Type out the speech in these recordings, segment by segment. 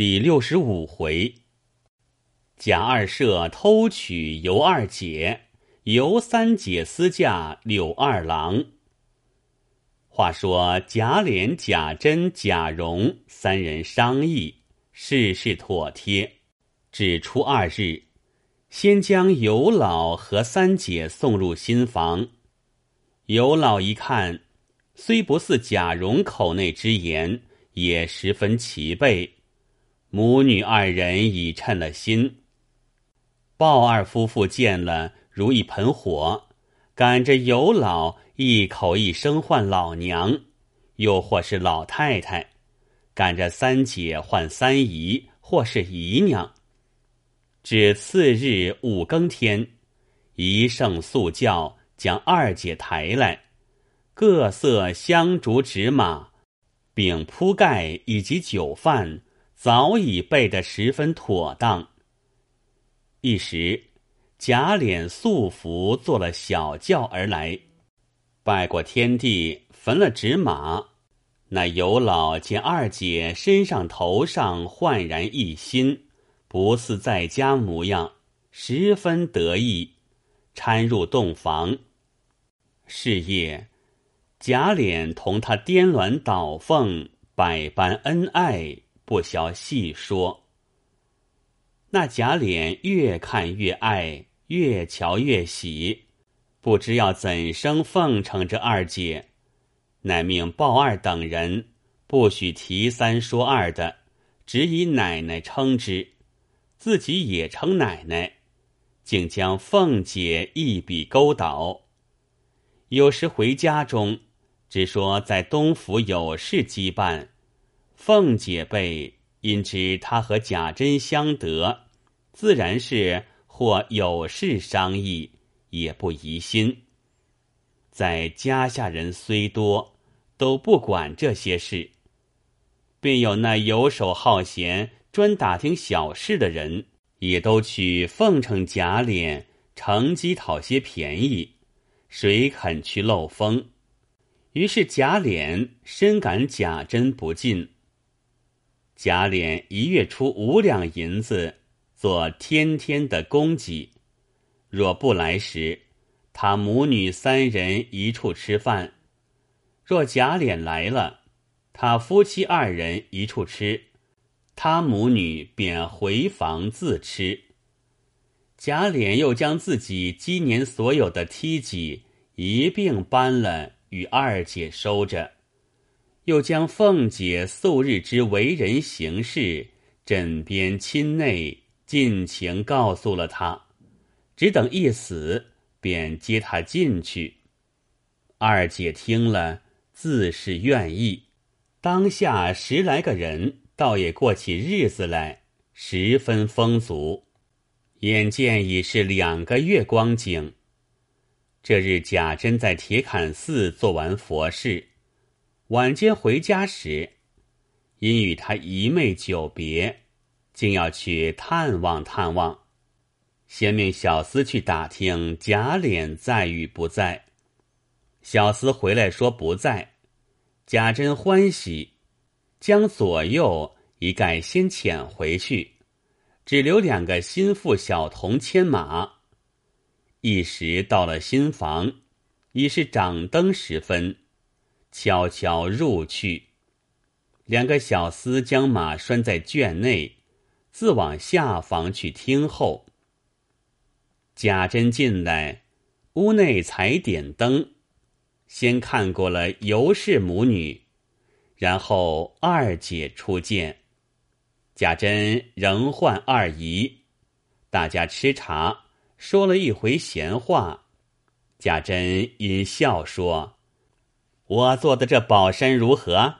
第六十五回，贾二舍偷娶尤二姐，尤三姐私嫁柳二郎。话说贾琏、贾珍、贾蓉三人商议，事事妥帖。只初二日，先将尤老和三姐送入新房。尤老一看，虽不似贾蓉口内之言，也十分齐备。母女二人已称了心。鲍二夫妇见了，如一盆火，赶着尤老一口一声唤老娘，又或是老太太；赶着三姐唤三姨，或是姨娘。至次日五更天，一圣速教将二姐抬来，各色香烛纸马，饼铺盖以及酒饭。早已备得十分妥当。一时，贾琏素服坐了小轿而来，拜过天地，焚了纸马。那尤老见二姐身上头上焕然一新，不似在家模样，十分得意，搀入洞房。是夜，贾琏同他颠鸾倒凤，百般恩爱。不消细说。那贾琏越看越爱，越瞧越喜，不知要怎生奉承这二姐，乃命鲍二等人不许提三说二的，只以奶奶称之，自己也称奶奶，竟将凤姐一笔勾倒。有时回家中，只说在东府有事羁绊。凤姐辈因知他和贾珍相得，自然是或有事商议，也不疑心。在家下人虽多，都不管这些事，便有那游手好闲、专打听小事的人，也都去奉承贾琏，乘机讨些便宜。谁肯去漏风？于是贾琏深感贾珍不进。贾琏一月出五两银子做天天的供给，若不来时，他母女三人一处吃饭；若贾琏来了，他夫妻二人一处吃，他母女便回房自吃。贾琏又将自己今年所有的梯级一并搬了，与二姐收着。又将凤姐素日之为人行事、枕边亲内尽情告诉了他，只等一死，便接他进去。二姐听了，自是愿意。当下十来个人，倒也过起日子来，十分丰足。眼见已是两个月光景。这日贾珍在铁槛寺做完佛事。晚间回家时，因与他姨妹久别，竟要去探望探望。先命小厮去打听贾琏在与不在。小厮回来说不在，贾珍欢喜，将左右一概先遣回去，只留两个心腹小童牵马。一时到了新房，已是掌灯时分。悄悄入去，两个小厮将马拴在圈内，自往下房去听候。贾珍进来，屋内才点灯，先看过了尤氏母女，然后二姐初见。贾珍仍唤二姨，大家吃茶，说了一回闲话。贾珍因笑说。我做的这宝山如何？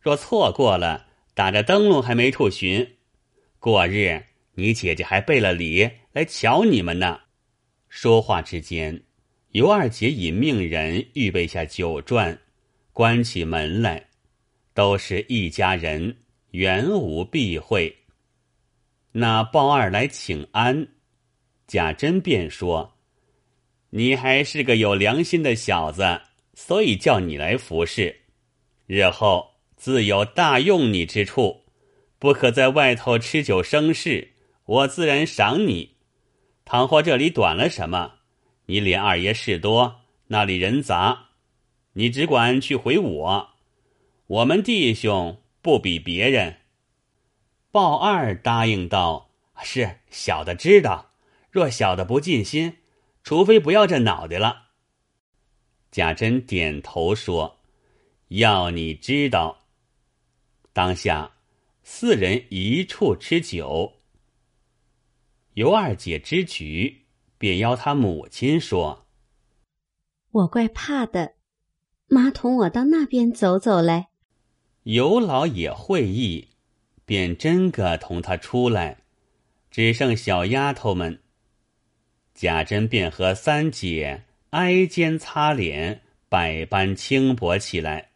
若错过了，打着灯笼还没处寻。过日你姐姐还备了礼来瞧你们呢。说话之间，尤二姐已命人预备下酒馔，关起门来，都是一家人，原无避讳。那鲍二来请安，贾珍便说：“你还是个有良心的小子。”所以叫你来服侍，日后自有大用你之处，不可在外头吃酒生事，我自然赏你。倘或这里短了什么，你连二爷事多，那里人杂，你只管去回我。我们弟兄不比别人。鲍二答应道：“是小的知道，若小的不尽心，除非不要这脑袋了。”贾珍点头说：“要你知道。”当下。四人一处吃酒，尤二姐知局，便邀他母亲说：“我怪怕的，妈同我到那边走走来。”尤老也会意，便真个同他出来，只剩小丫头们。贾珍便和三姐挨肩擦脸，百般轻薄起来。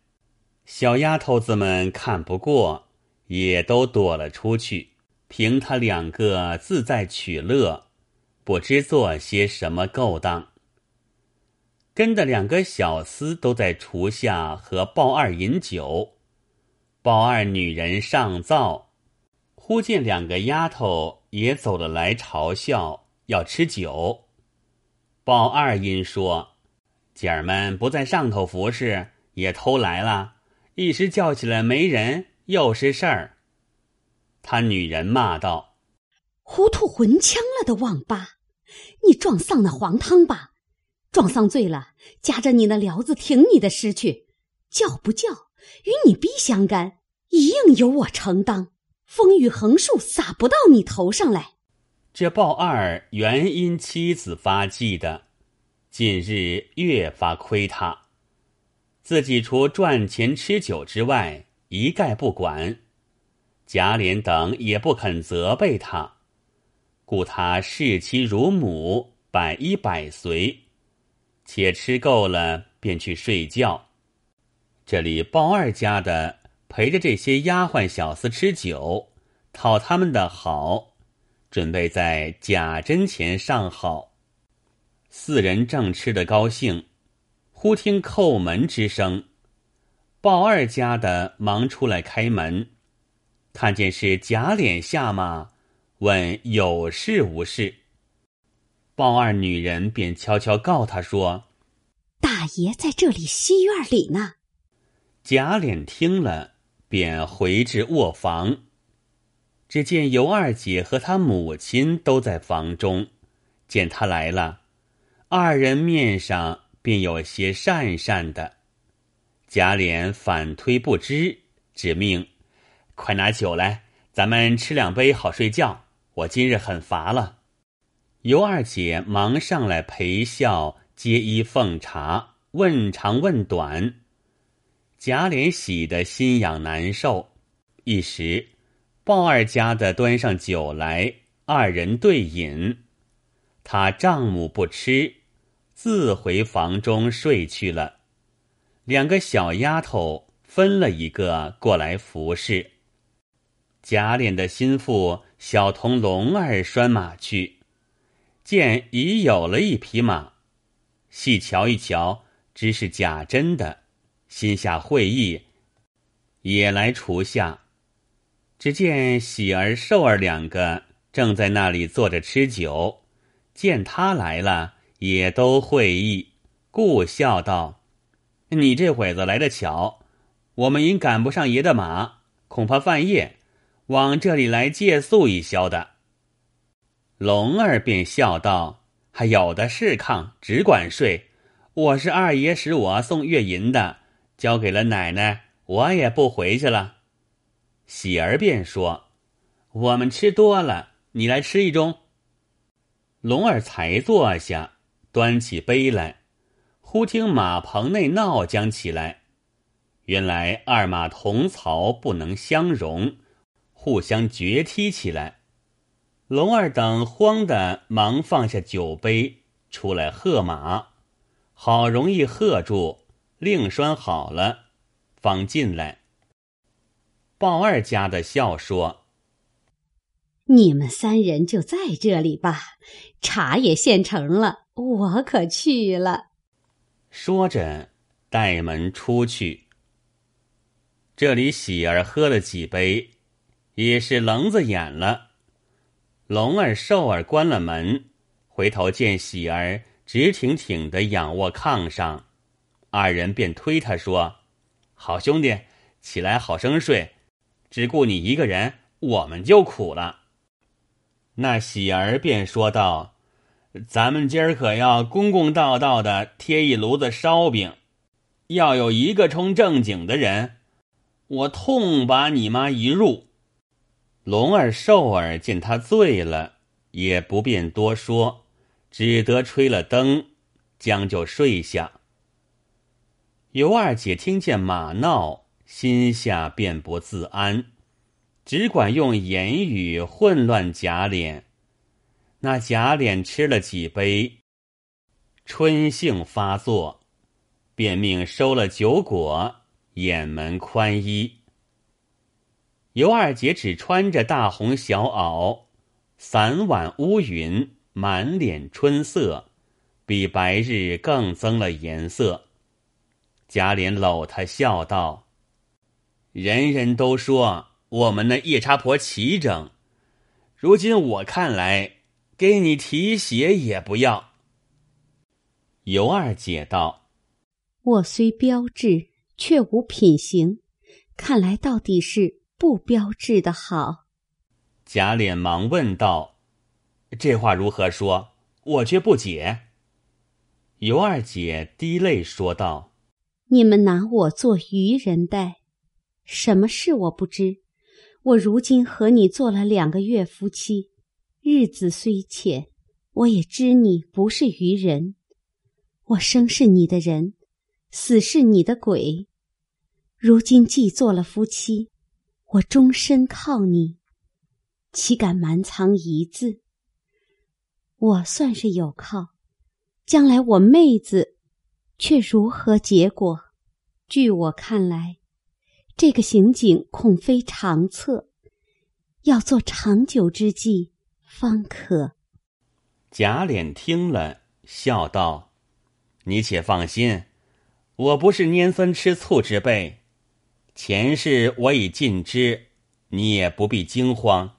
小丫头子们看不过。也都躲了出去，凭他两个自在取乐，不知做些什么勾当。跟的两个小厮都在厨下和鲍二饮酒，鲍二女人上灶，忽见两个丫头也走了来嘲笑要吃酒。鲍二因说：“姐儿们不在上头服侍，也偷来了，一时叫起来没人。”又是事儿。他女人骂道：“糊涂混枪了的王八，你撞丧那黄汤吧！撞丧醉了，夹着你那寮子挺你的尸去，叫不叫与你逼相干，一应由我承当。风雨横竖洒不到你头上来。”这鲍二原因妻子发迹的，近日越发亏他，自己除赚钱吃酒之外。一概不管，贾琏等也不肯责备他，故他视妻如母，百依百随，且吃够了便去睡觉。这里鲍二家的陪着这些丫鬟小厮吃酒，讨他们的好，准备在贾珍前上好。四人正吃得高兴，忽听叩门之声。鲍二家的忙出来开门，看见是贾琏下马，问有事无事。鲍二女人便悄悄告他说：“大爷在这里西院里呢。”贾琏听了，便回至卧房，只见尤二姐和她母亲都在房中，见他来了，二人面上便有些讪讪的。贾琏反推不知，指命：“快拿酒来，咱们吃两杯，好睡觉。我今日很乏了。”尤二姐忙上来陪笑，接衣奉茶，问长问短。贾琏喜得心痒难受，一时，鲍二家的端上酒来，二人对饮。他丈母不吃，自回房中睡去了。两个小丫头分了一个过来服侍。贾琏的心腹小童龙儿拴马去，见已有了一匹马，细瞧一瞧，知是贾珍的，心下会意，也来厨下。只见喜儿、寿儿两个正在那里坐着吃酒，见他来了，也都会意，故笑道。你这会子来的巧，我们因赶不上爷的马，恐怕半夜，往这里来借宿一宵的。龙儿便笑道：“还有的是炕，只管睡。我是二爷使我送月银的，交给了奶奶，我也不回去了。”喜儿便说：“我们吃多了，你来吃一盅。”龙儿才坐下，端起杯来。忽听马棚内闹将起来，原来二马同槽不能相容，互相决踢起来。龙儿等慌的忙放下酒杯，出来喝马，好容易喝住，另拴好了，方进来。鲍二家的笑说：“你们三人就在这里吧，茶也现成了，我可去了。”说着，带门出去。这里喜儿喝了几杯，也是棱子眼了。龙儿、寿儿关了门，回头见喜儿直挺挺的仰卧炕上，二人便推他说：“好兄弟，起来好生睡，只顾你一个人，我们就苦了。”那喜儿便说道：“咱们今儿可要公公道道的贴一炉子烧饼，要有一个冲正经的人，我痛把你妈一入。”龙儿、寿儿见他醉了，也不便多说，只得吹了灯，将就睡下。尤二姐听见马闹，心下便不自安。只管用言语混乱贾琏，那贾琏吃了几杯，春性发作，便命收了酒果，掩门宽衣。尤二姐只穿着大红小袄，散挽乌云，满脸春色，比白日更增了颜色。贾琏搂她笑道：“人人都说。”我们那夜叉婆齐整，如今我看来，给你提鞋也不要。尤二姐道：“我虽标致，却无品行，看来到底是不标致的好。”贾琏忙问道：“这话如何说？我却不解。”尤二姐滴泪说道：“你们拿我做愚人待，什么事我不知。”我如今和你做了两个月夫妻，日子虽浅，我也知你不是愚人。我生是你的人，死是你的鬼。如今既做了夫妻，我终身靠你，岂敢瞒藏一字？我算是有靠，将来我妹子却如何结果？据我看来。这个刑警恐非长策，要做长久之计方可。贾琏听了，笑道：“你且放心，我不是拈酸吃醋之辈。前世我已尽知，你也不必惊慌。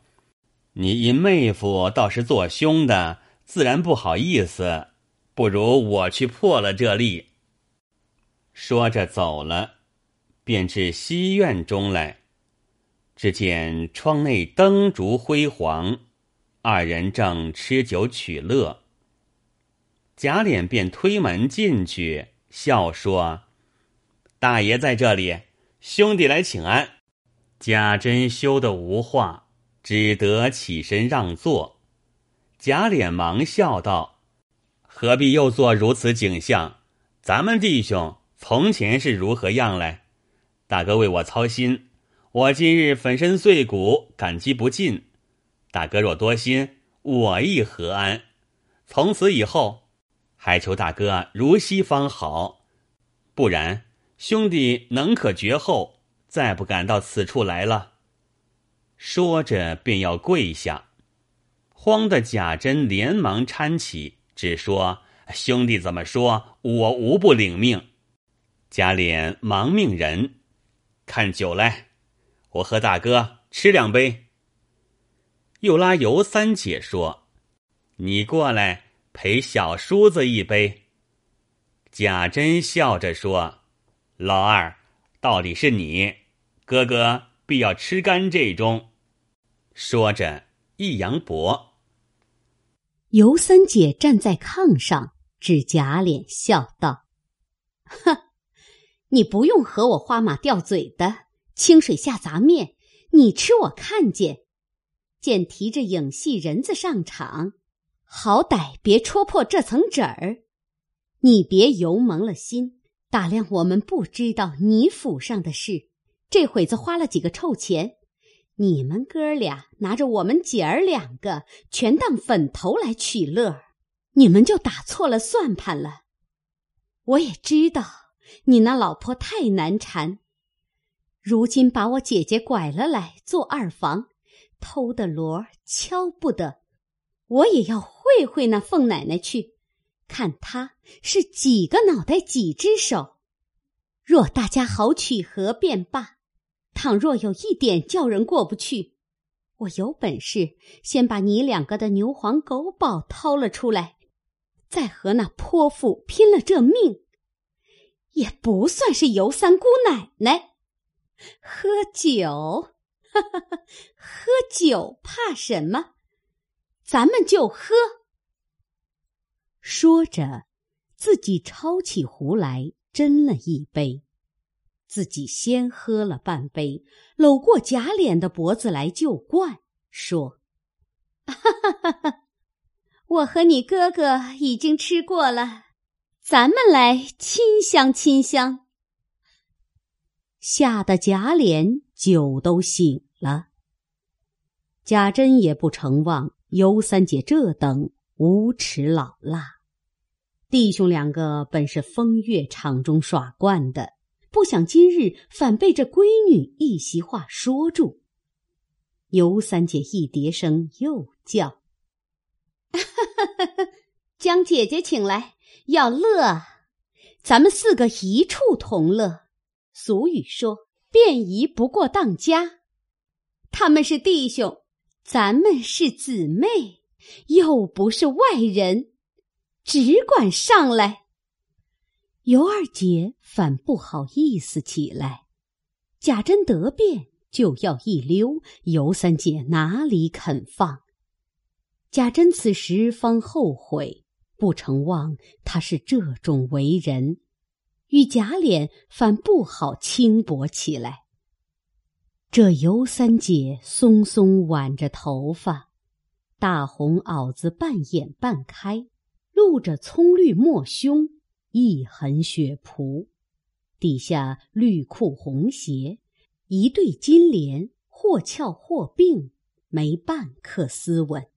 你因妹夫倒是做凶的，自然不好意思。不如我去破了这例。”说着走了。便至西院中来，只见窗内灯烛辉煌，二人正吃酒取乐。贾琏便推门进去，笑说：“大爷在这里，兄弟来请安。”贾珍羞得无话，只得起身让座。贾琏忙笑道：“何必又做如此景象？咱们弟兄从前是如何样来？”大哥为我操心，我今日粉身碎骨，感激不尽。大哥若多心，我亦何安？从此以后，还求大哥如昔方好，不然兄弟能可绝后，再不敢到此处来了。说着便要跪下，慌的贾珍连忙搀起，只说：“兄弟怎么说，我无不领命。”贾琏忙命人。看酒来，我和大哥吃两杯。又拉尤三姐说：“你过来陪小叔子一杯。”贾珍笑着说：“老二，到底是你，哥哥必要吃干这盅。”说着一扬脖。尤三姐站在炕上，指贾琏笑道：“哼。”你不用和我花马吊嘴的，清水下杂面，你吃我看见。见提着影戏人子上场，好歹别戳破这层纸儿。你别油蒙了心，打量我们不知道你府上的事。这会子花了几个臭钱，你们哥俩拿着我们姐儿两个，全当粉头来取乐，你们就打错了算盘了。我也知道。你那老婆太难缠，如今把我姐姐拐了来做二房，偷的锣敲不得，我也要会会那凤奶奶去，看她是几个脑袋几只手。若大家好取和便罢，倘若有一点叫人过不去，我有本事先把你两个的牛黄狗宝掏了出来，再和那泼妇拼了这命，也不算是尤三姑奶奶。喝酒，哈哈哈，喝酒怕什么？咱们就喝。说着，自己抄起壶来斟了一杯。自己先喝了半杯，搂过贾琏的脖子来就灌，说：“哈哈哈哈我和你哥哥已经吃过了，咱们来亲香亲香。”吓得贾琏酒都醒了。贾珍也不成望尤三姐这等无耻老辣，弟兄两个本是风月场中耍惯的。不想今日反被这闺女一席话说住。尤三姐一叠声又叫：“ 将姐姐请来，要乐，咱们四个一处同乐。俗语说，便宜不过当家。他们是弟兄，咱们是姊妹，又不是外人，只管上来。”尤二姐反不好意思起来，贾珍得便就要一溜，尤三姐哪里肯放？贾珍此时方后悔，不成望他是这种为人，与贾琏反不好轻薄起来。这尤三姐松松挽着头发，大红袄子半掩半开，露着葱绿抹胸。一痕血仆，底下绿裤红鞋，一对金莲，或翘或并，没半刻斯文。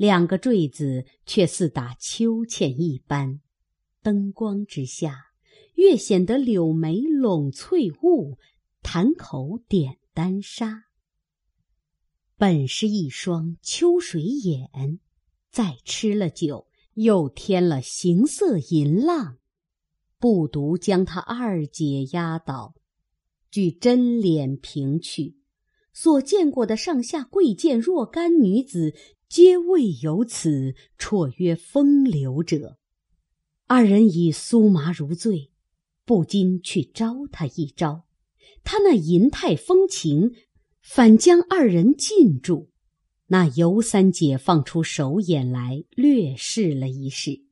两个坠子却似打秋千一般，灯光之下，越显得柳眉拢翠雾，潭口点丹砂。本是一双秋水眼，再吃了酒。又添了形色淫浪，不独将他二姐压倒，据真脸评去，所见过的上下贵贱若干女子，皆未有此绰约风流者。二人已酥麻如醉，不禁去招他一招，他那银态风情，反将二人禁住。那尤三姐放出手眼来，略试了一试，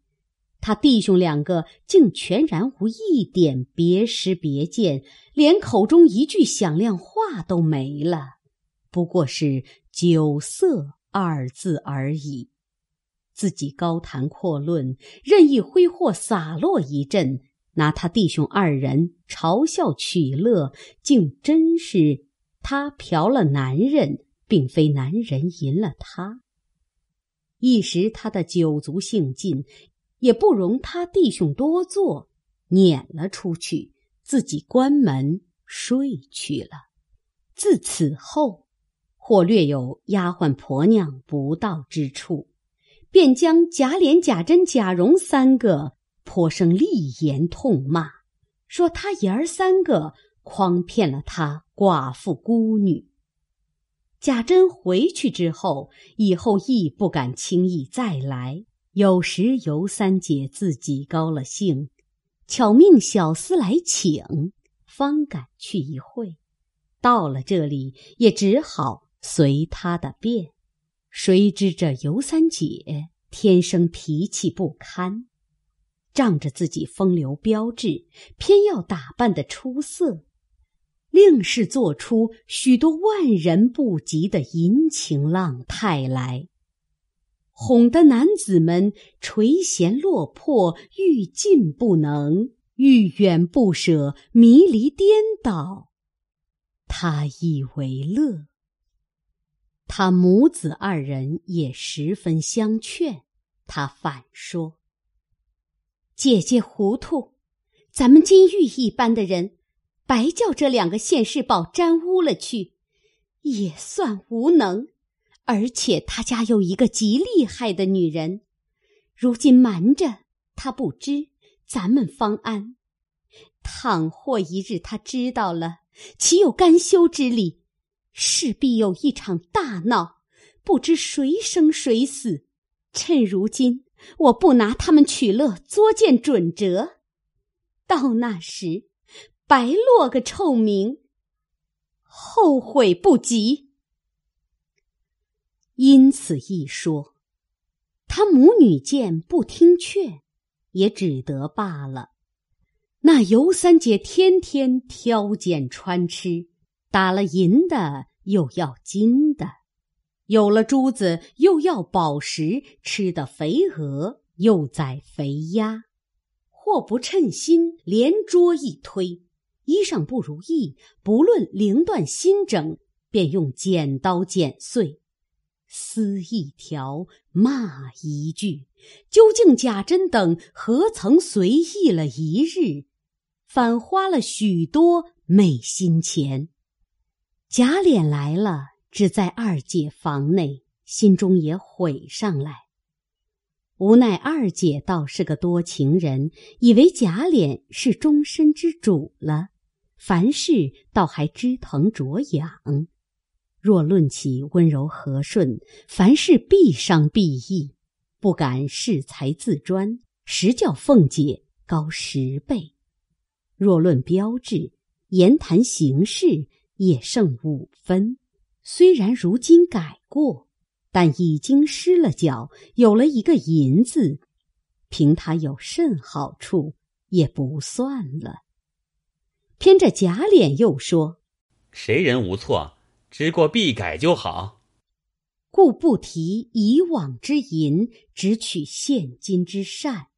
他弟兄两个竟全然无一点别识别见，连口中一句响亮话都没了，不过是酒色二字而已。自己高谈阔论，任意挥霍洒落一阵，拿他弟兄二人嘲笑取乐，竟真是他嫖了男人。并非男人淫了他，一时他的酒足兴尽，也不容他弟兄多坐，撵了出去，自己关门睡去了。自此后，或略有丫鬟婆娘不到之处，便将贾琏、贾珍、贾蓉三个颇生厉言痛骂，说他爷儿三个诓骗了他寡妇孤女。贾珍回去之后，以后亦不敢轻易再来。有时尤三姐自己高了兴，巧命小厮来请，方敢去一会。到了这里，也只好随他的便。谁知这尤三姐天生脾气不堪，仗着自己风流标致，偏要打扮的出色。硬是做出许多万人不及的淫情浪态来，哄得男子们垂涎落魄，欲进不能，欲远不舍，迷离颠倒。他以为乐。他母子二人也十分相劝，他反说：“姐姐糊涂，咱们金玉一般的人。”白叫这两个现世宝沾污了去，也算无能。而且他家有一个极厉害的女人，如今瞒着他不知，咱们方安。倘或一日他知道了，岂有甘休之理？势必有一场大闹，不知谁生谁死。趁如今我不拿他们取乐，作践准则，到那时白落个臭名，后悔不及。因此一说，他母女见不听劝，也只得罢了。那尤三姐天天挑拣穿吃，打了银的又要金的，有了珠子又要宝石，吃的肥鹅又宰肥鸭，或不称心，连桌一推，衣裳不如意，不论绫缎新整，便用剪刀剪碎。撕一条，骂一句，究竟贾珍等何曾随意了一日，反花了许多昧心钱。贾琏来了，只在二姐房内，心中也悔上来。无奈二姐倒是个多情人，以为贾琏是终身之主了，凡事倒还知疼着痒。若论起温柔和顺，凡事必伤必义，不敢恃才自专，实叫凤姐高十倍。若论标致，言谈行事也剩五分。虽然如今改过，但已经失了脚，有了一个银子，凭他有甚好处，也不算了。偏着假脸又说：“谁人无错？”知过必改就好，故不提以往之银，只取现今之善，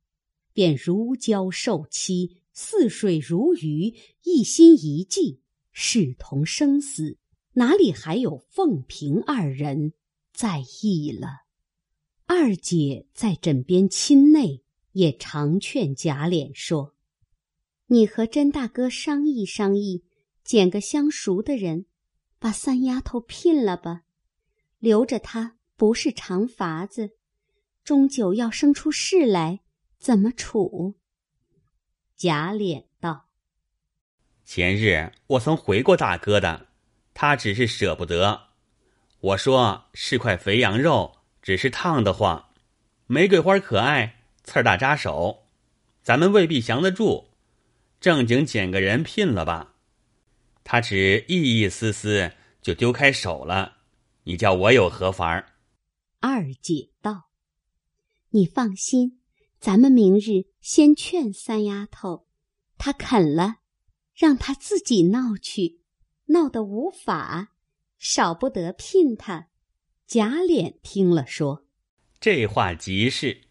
便如胶受漆，似水如鱼，一心一计，视同生死，哪里还有凤萍二人在意了？二姐在枕边亲内，也常劝贾琏说：“你和甄大哥商议商议，拣个相熟的人。”把三丫头聘了吧，留着她不是长法子，终究要生出事来，怎么处？贾琏：“前日我曾回过大哥的，他只是舍不得。我说是块肥羊肉，只是烫得慌。玫瑰花可爱，刺儿大扎手，咱们未必降得住。正经捡个人聘了吧。”他只意意思思就丢开手了，你叫我有何法儿？二姐道：“你放心，咱们明日先劝三丫头，她肯了，让他自己闹去，闹得无法，少不得聘他。”贾琏听了说：“这话极是。”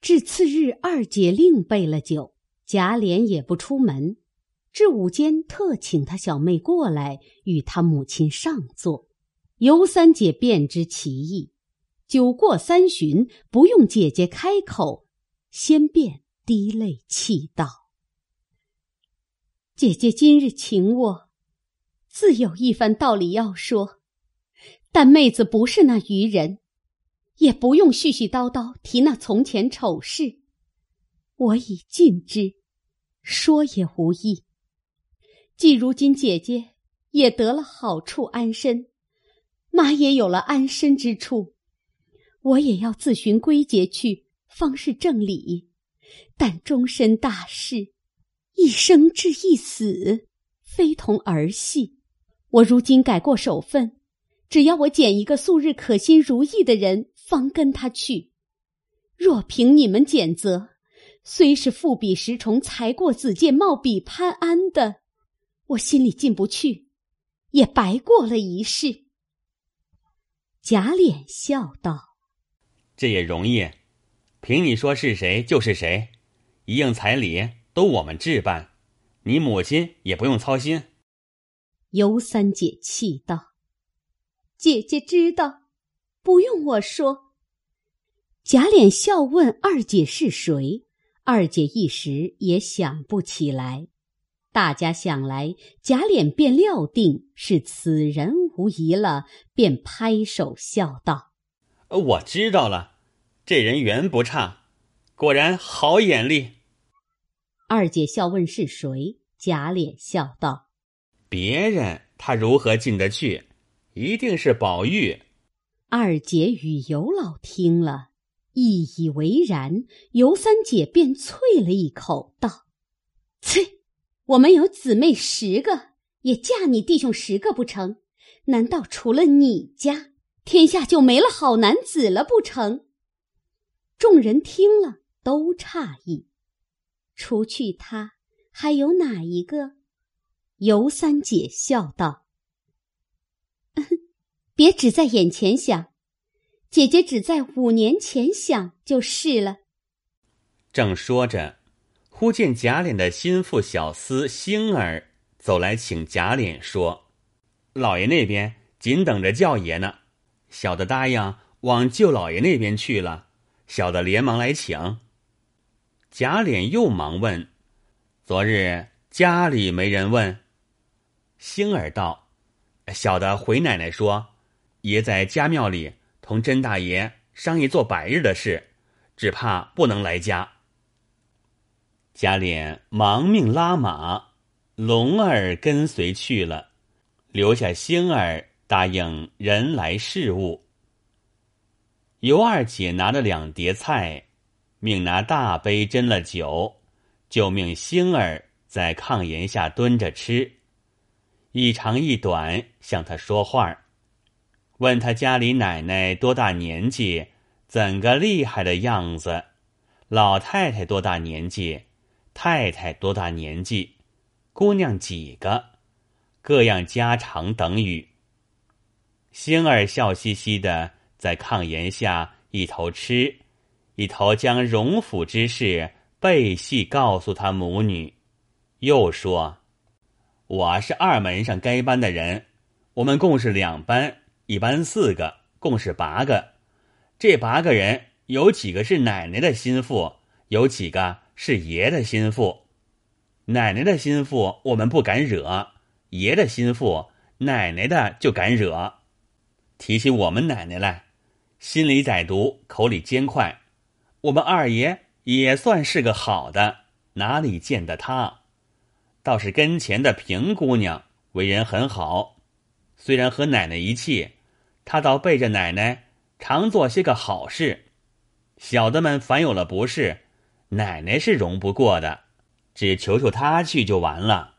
至次日，二姐另备了酒，贾琏也不出门。至午间，特请他小妹过来与他母亲上座。尤三姐便知其意。酒过三巡，不用姐姐开口，先便滴泪泣道：“姐姐今日请我，自有一番道理要说。但妹子不是那愚人，也不用絮絮叨叨提那从前丑事。我已尽知，说也无益。”既如今姐姐也得了好处安身，妈也有了安身之处，我也要自寻归结去，方是正理。但终身大事，一生至一死，非同儿戏。我如今改过首分，只要我拣一个素日可心如意的人，方跟他去。若凭你们拣择，虽是富比石崇，才过子建，貌比潘安的。我心里进不去，也白过了一世。贾琏笑道：“这也容易，凭你说是谁就是谁，一应彩礼都我们置办，你母亲也不用操心。”尤三姐气道：“姐姐知道，不用我说。”贾琏笑问二姐是谁，二姐一时也想不起来。大家想来，贾琏便料定是此人无疑了，便拍手笑道：“我知道了，这人缘不差，果然好眼力。”二姐笑问是谁，贾琏笑道：“别人他如何进得去？一定是宝玉。二姐与尤老听了，一以为然。尤三姐便啐了一口，道：“啐，我们有姊妹十个，也嫁你弟兄十个不成？难道除了你家，天下就没了好男子了不成？”众人听了都诧异，除去他，还有哪一个？尤三姐笑道。别只在眼前想，姐姐只在五年前想就是了。正说着，忽见贾琏的心腹小厮星儿走来，请贾琏说：“老爷那边紧等着叫爷呢，小的答应往舅老爷那边去了。小的连忙来请。”贾琏又忙问：“昨日家里没人问？”星儿道：“小的回奶奶说。”爷在家庙里同甄大爷商议做百日的事，只怕不能来家。贾琏忙命拉马，龙儿跟随去了，留下星儿答应人来事务。尤二姐拿了两碟菜，命拿大杯斟了酒，就命星儿在炕沿下蹲着吃，一长一短向他说话问他家里奶奶多大年纪，怎个厉害的样子？老太太多大年纪？太太多大年纪？姑娘几个？各样家常等语。星儿笑嘻嘻的在炕沿下一头吃，一头将荣府之事背细告诉他母女，又说：“我是二门上该班的人，我们共是两班。”一班四个，共是八个。这八个人有几个是奶奶的心腹，有几个是爷的心腹。奶奶的心腹我们不敢惹，爷的心腹奶奶的就敢惹。提起我们奶奶来，心里歹毒，口里尖快。我们二爷也算是个好的，哪里见得他？倒是跟前的平姑娘为人很好，虽然和奶奶一气。他倒背着奶奶常做些个好事，小的们凡有了不是，奶奶是容不过的，只求求他去就完了。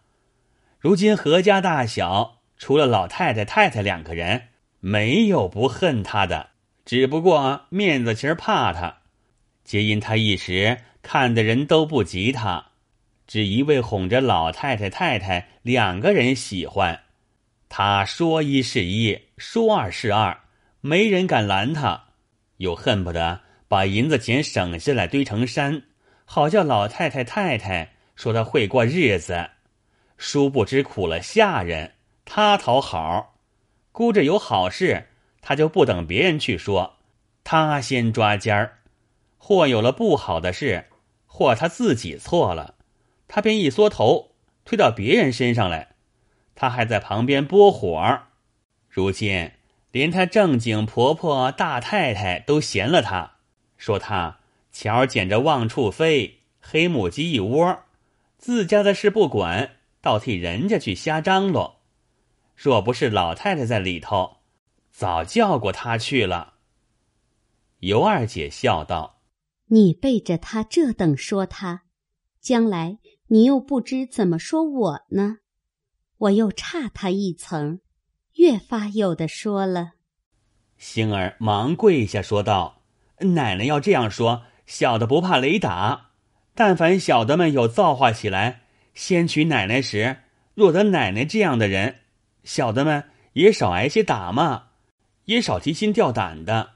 如今何家大小，除了老太太、太太两个人，没有不恨他的，只不过面子情怕他，皆因他一时看的人都不及他，只一味哄着老太太、太太两个人喜欢。他说一是一，说二是二，没人敢拦他，又恨不得把银子钱省下来堆成山，好叫老太太太太说他会过日子。殊不知苦了下人，他讨好，估着有好事，他就不等别人去说，他先抓尖儿。或有了不好的事，或他自己错了，他便一缩头，推到别人身上来。他还在旁边拨火如今连他正经婆婆大太太都嫌了他，说他巧捡着旺处飞，黑母鸡一窝，自家的事不管，倒替人家去瞎张罗。若不是老太太在里头，早叫过他去了。尤二姐笑道：“你背着他这等说他，将来你又不知怎么说我呢？”我又差他一层，越发有的说了。星儿忙跪下说道：“奶奶要这样说，小的不怕雷打。但凡小的们有造化起来，先娶奶奶时，若得奶奶这样的人，小的们也少挨些打骂，也少提心吊胆的。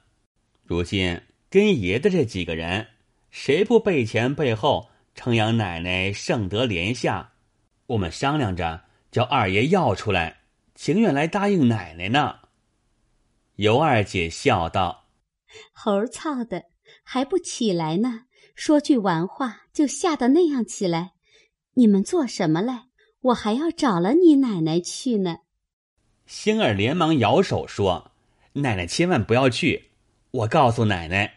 如今跟爷的这几个人，谁不背前背后称扬奶奶圣德廉下？我们商量着。”叫二爷要出来，情愿来答应奶奶呢。尤二姐笑道：“猴操的，还不起来呢？说句完话就吓得那样起来。你们做什么来？我还要找了你奶奶去呢。”星儿连忙摇手说：“奶奶千万不要去！我告诉奶奶，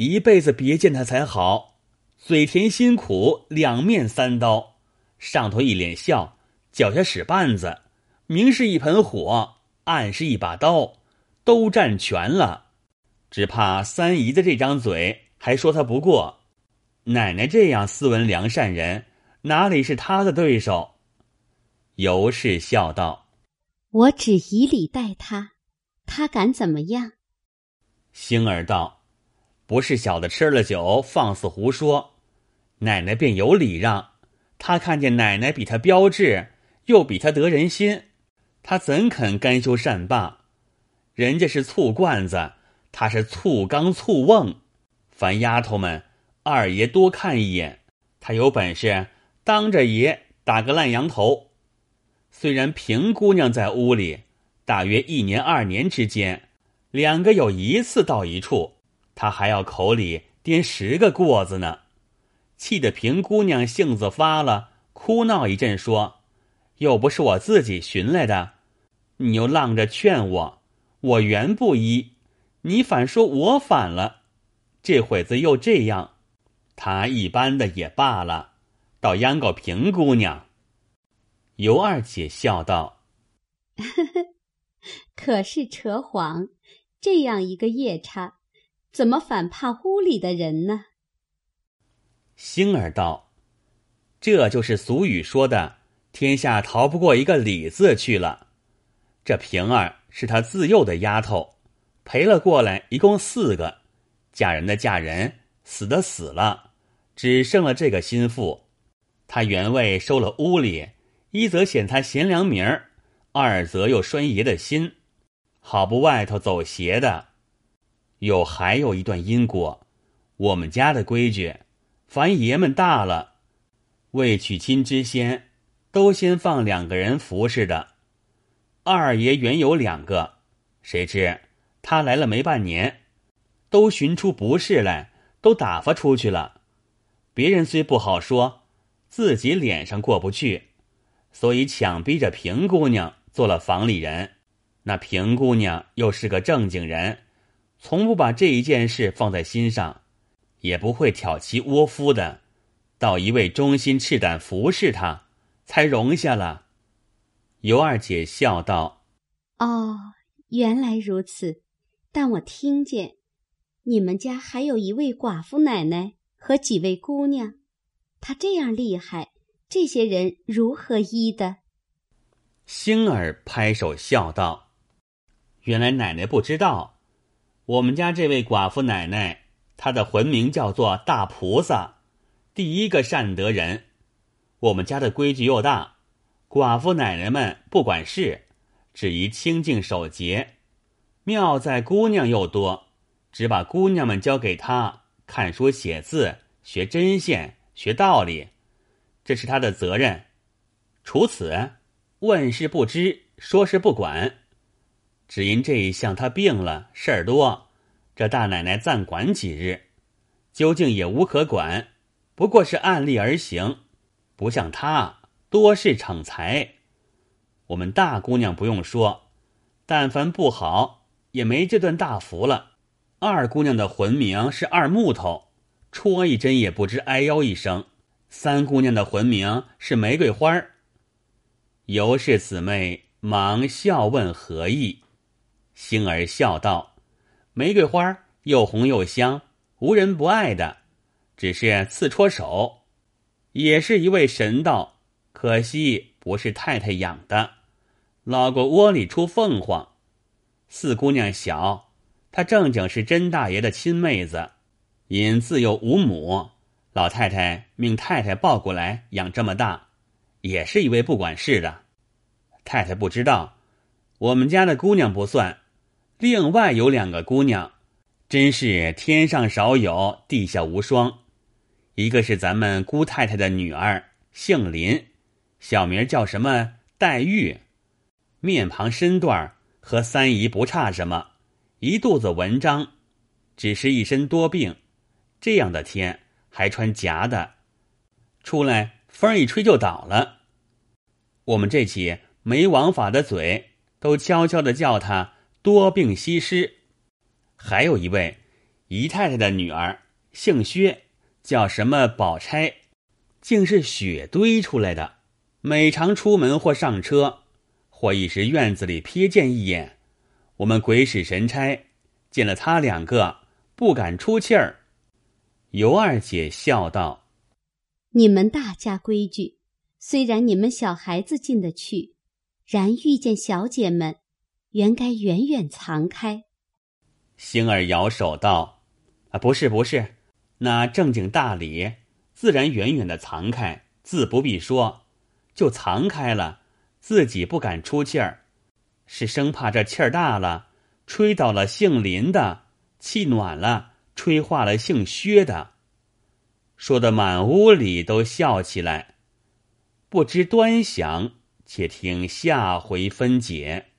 一辈子别见他才好。嘴甜心苦，两面三刀，上头一脸笑。”脚下使绊子，明是一盆火，暗是一把刀，都占全了。只怕三姨的这张嘴还说他不过，奶奶这样斯文良善人，哪里是他的对手？尤氏笑道：“我只以礼待他，他敢怎么样？”星儿道：“不是小的吃了酒放肆胡说，奶奶便有礼让。他看见奶奶比他标致，又比他得人心。”他怎肯甘休善罢？人家是醋罐子，他是醋缸醋瓮。凡丫头们，二爷多看一眼，他有本事当着爷打个烂羊头。虽然平姑娘在屋里，大约一年二年之间，两个有一次到一处，他还要口里颠十个过子呢。气得平姑娘性子发了，哭闹一阵，说。又不是我自己寻来的，你又浪着劝我，我原不依，你反说我反了，这会子又这样，他一般的也罢了，倒央告平姑娘。尤二姐笑道：“ 可是扯谎，这样一个夜叉，怎么反怕屋里的人呢？”星儿道：“这就是俗语说的。”天下逃不过一个李字去了。这平儿是他自幼的丫头，陪了过来，一共四个，嫁人的嫁人，死的死了，只剩了这个心腹。他原为收了屋里，一则显他贤良名儿，二则又拴爷的心，好不外头走邪的。有还有一段因果，我们家的规矩，凡爷们大了，未娶亲之先。都先放两个人服侍的，二爷原有两个，谁知他来了没半年，都寻出不是来，都打发出去了。别人虽不好说，自己脸上过不去，所以强逼着平姑娘做了房里人。那平姑娘又是个正经人，从不把这一件事放在心上，也不会挑妻窝夫的，到一位忠心赤胆服侍他。才容下了。尤二姐笑道：“哦，原来如此。但我听见，你们家还有一位寡妇奶奶和几位姑娘，她这样厉害，这些人如何医的？”星儿拍手笑道：“原来奶奶不知道，我们家这位寡妇奶奶，她的魂名叫做大菩萨，第一个善德人。”我们家的规矩又大，寡妇奶奶们不管事，只宜清净守节。妙在姑娘又多，只把姑娘们交给他看书写字，学针线，学道理，这是他的责任。除此，问事不知，说事不管。只因这一项他病了，事儿多，这大奶奶暂管几日，究竟也无可管，不过是按例而行。不像他多事逞才，我们大姑娘不用说，但凡不好也没这段大福了。二姑娘的魂名是二木头，戳一针也不知哎呦一声。三姑娘的魂名是玫瑰花儿。尤氏姊妹忙笑问何意，星儿笑道：“玫瑰花又红又香，无人不爱的，只是刺戳手。”也是一位神道，可惜不是太太养的，老过窝里出凤凰。四姑娘小，她正经是甄大爷的亲妹子，因自幼无母，老太太命太太抱过来养这么大，也是一位不管事的。太太不知道，我们家的姑娘不算，另外有两个姑娘，真是天上少有，地下无双。一个是咱们姑太太的女儿，姓林，小名叫什么？黛玉，面庞身段和三姨不差什么，一肚子文章，只是一身多病。这样的天还穿夹的，出来风一吹就倒了。我们这起没王法的嘴，都悄悄的叫他多病西施。还有一位姨太太的女儿，姓薛。叫什么宝钗，竟是血堆出来的。每常出门或上车，或一时院子里瞥见一眼，我们鬼使神差见了他两个，不敢出气儿。尤二姐笑道：“你们大家规矩，虽然你们小孩子进得去，然遇见小姐们，原该远远藏开。”星儿摇手道：“啊，不是不是，那正经大礼，自然远远的藏开，自不必说。就藏开了，自己不敢出气儿，是生怕这气儿大了，吹倒了姓林的；气暖了，吹化了姓薛的。”说的满屋里都笑起来。不知端详，且听下回分解。